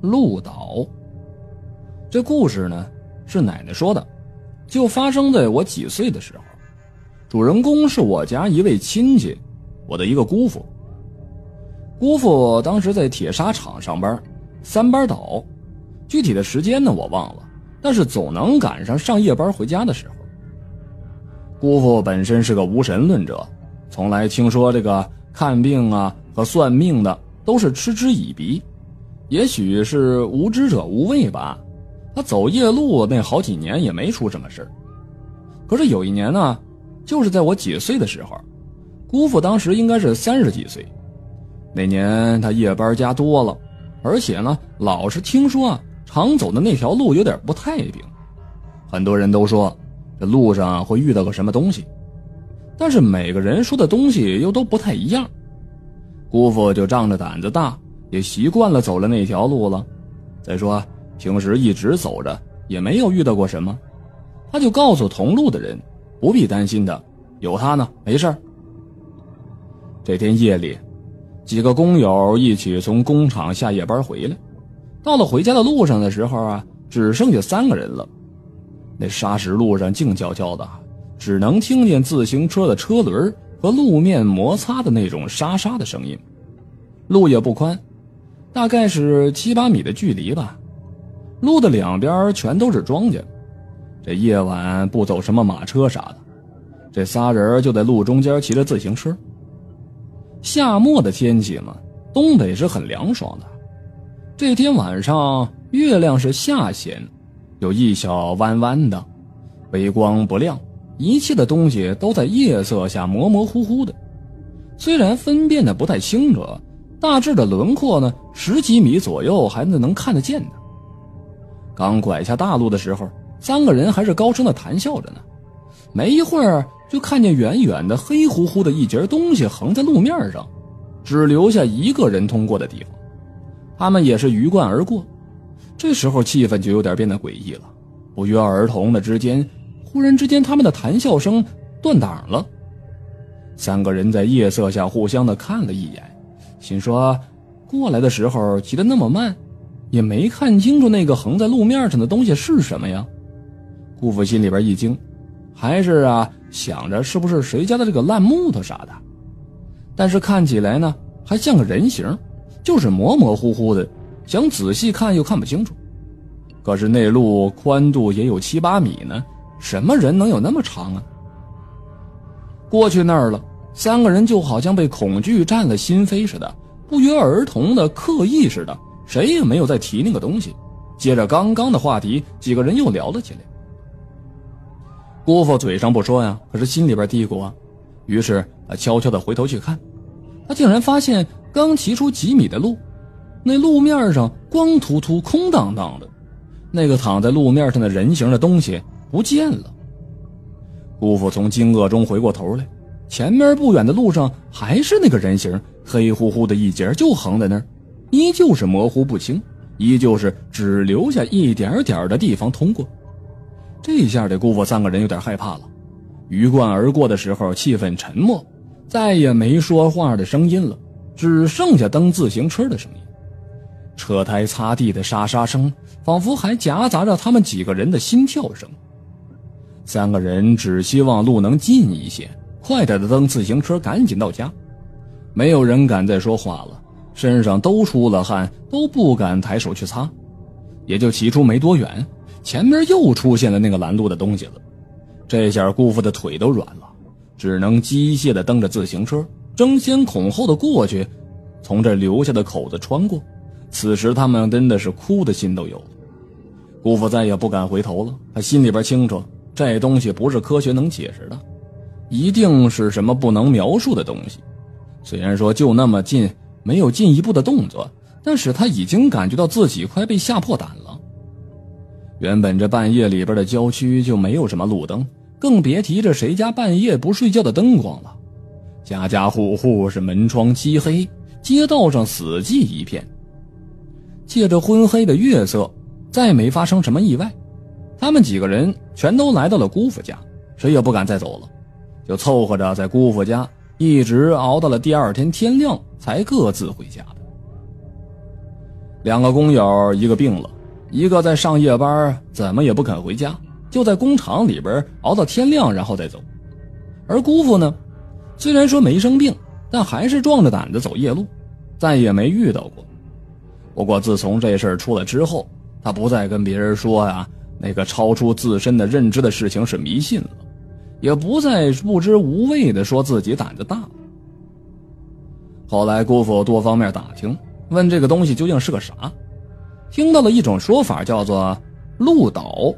鹿岛。这故事呢是奶奶说的，就发生在我几岁的时候。主人公是我家一位亲戚，我的一个姑父。姑父当时在铁砂厂上班，三班倒，具体的时间呢我忘了，但是总能赶上上夜班回家的时候。姑父本身是个无神论者，从来听说这个看病啊和算命的都是嗤之以鼻，也许是无知者无畏吧。他走夜路那好几年也没出什么事可是有一年呢。就是在我几岁的时候，姑父当时应该是三十几岁。那年他夜班加多了，而且呢，老是听说啊，常走的那条路有点不太平。很多人都说这路上会遇到个什么东西，但是每个人说的东西又都不太一样。姑父就仗着胆子大，也习惯了走了那条路了。再说平时一直走着，也没有遇到过什么，他就告诉同路的人。不必担心的，有他呢，没事这天夜里，几个工友一起从工厂下夜班回来，到了回家的路上的时候啊，只剩下三个人了。那砂石路上静悄悄的，只能听见自行车的车轮和路面摩擦的那种沙沙的声音。路也不宽，大概是七八米的距离吧。路的两边全都是庄稼。这夜晚不走什么马车啥的，这仨人就在路中间骑着自行车。夏末的天气嘛，东北是很凉爽的。这天晚上月亮是下弦，有一小弯弯的，微光不亮，一切的东西都在夜色下模模糊糊的。虽然分辨的不太清楚，大致的轮廓呢，十几米左右还是能看得见的。刚拐下大路的时候。三个人还是高声的谈笑着呢，没一会儿就看见远远的黑乎乎的一截东西横在路面上，只留下一个人通过的地方。他们也是鱼贯而过，这时候气氛就有点变得诡异了。不约而同的之间，忽然之间他们的谈笑声断档了。三个人在夜色下互相的看了一眼，心说：过来的时候骑得那么慢，也没看清楚那个横在路面上的东西是什么呀。姑父心里边一惊，还是啊想着是不是谁家的这个烂木头啥的，但是看起来呢还像个人形，就是模模糊糊的，想仔细看又看不清楚。可是那路宽度也有七八米呢，什么人能有那么长啊？过去那儿了，三个人就好像被恐惧占了心扉似的，不约而同的刻意似的，谁也没有再提那个东西。接着刚刚的话题，几个人又聊了起来。姑父嘴上不说呀，可是心里边嘀咕啊。于是他悄悄地回头去看，他竟然发现刚骑出几米的路，那路面上光秃秃、空荡荡的，那个躺在路面上的人形的东西不见了。姑父从惊愕中回过头来，前面不远的路上还是那个人形，黑乎乎的一截，就横在那儿，依旧是模糊不清，依旧是只留下一点点的地方通过。这下这姑父三个人有点害怕了，鱼贯而过的时候，气氛沉默，再也没说话的声音了，只剩下蹬自行车的声音，车胎擦地的沙沙声，仿佛还夹杂着他们几个人的心跳声。三个人只希望路能近一些，快点的蹬自行车，赶紧到家。没有人敢再说话了，身上都出了汗，都不敢抬手去擦，也就骑出没多远。前面又出现了那个拦路的东西了，这下姑父的腿都软了，只能机械地蹬着自行车，争先恐后的过去，从这留下的口子穿过。此时他们真的是哭的心都有了。姑父再也不敢回头了，他心里边清楚，这东西不是科学能解释的，一定是什么不能描述的东西。虽然说就那么近，没有进一步的动作，但是他已经感觉到自己快被吓破胆了。原本这半夜里边的郊区就没有什么路灯，更别提这谁家半夜不睡觉的灯光了。家家户户是门窗漆黑，街道上死寂一片。借着昏黑的月色，再没发生什么意外。他们几个人全都来到了姑父家，谁也不敢再走了，就凑合着在姑父家一直熬到了第二天天亮，才各自回家的。两个工友，一个病了，一个在上夜班，怎么也不肯回家，就在工厂里边熬到天亮，然后再走。而姑父呢，虽然说没生病，但还是壮着胆子走夜路，再也没遇到过。不过自从这事儿出了之后，他不再跟别人说呀，那个超出自身的认知的事情是迷信了，也不再不知无畏的说自己胆子大。后来姑父多方面打听。问这个东西究竟是个啥？听到了一种说法，叫做鹿岛，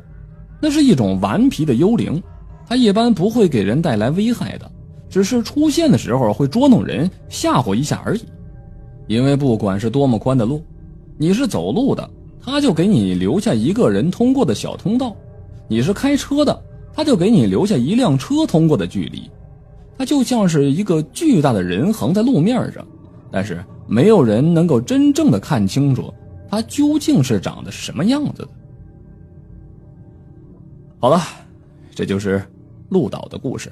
那是一种顽皮的幽灵，它一般不会给人带来危害的，只是出现的时候会捉弄人，吓唬一下而已。因为不管是多么宽的路，你是走路的，他就给你留下一个人通过的小通道；你是开车的，他就给你留下一辆车通过的距离。它就像是一个巨大的人横在路面上，但是。没有人能够真正的看清楚它究竟是长得什么样子的。好了，这就是鹿岛的故事。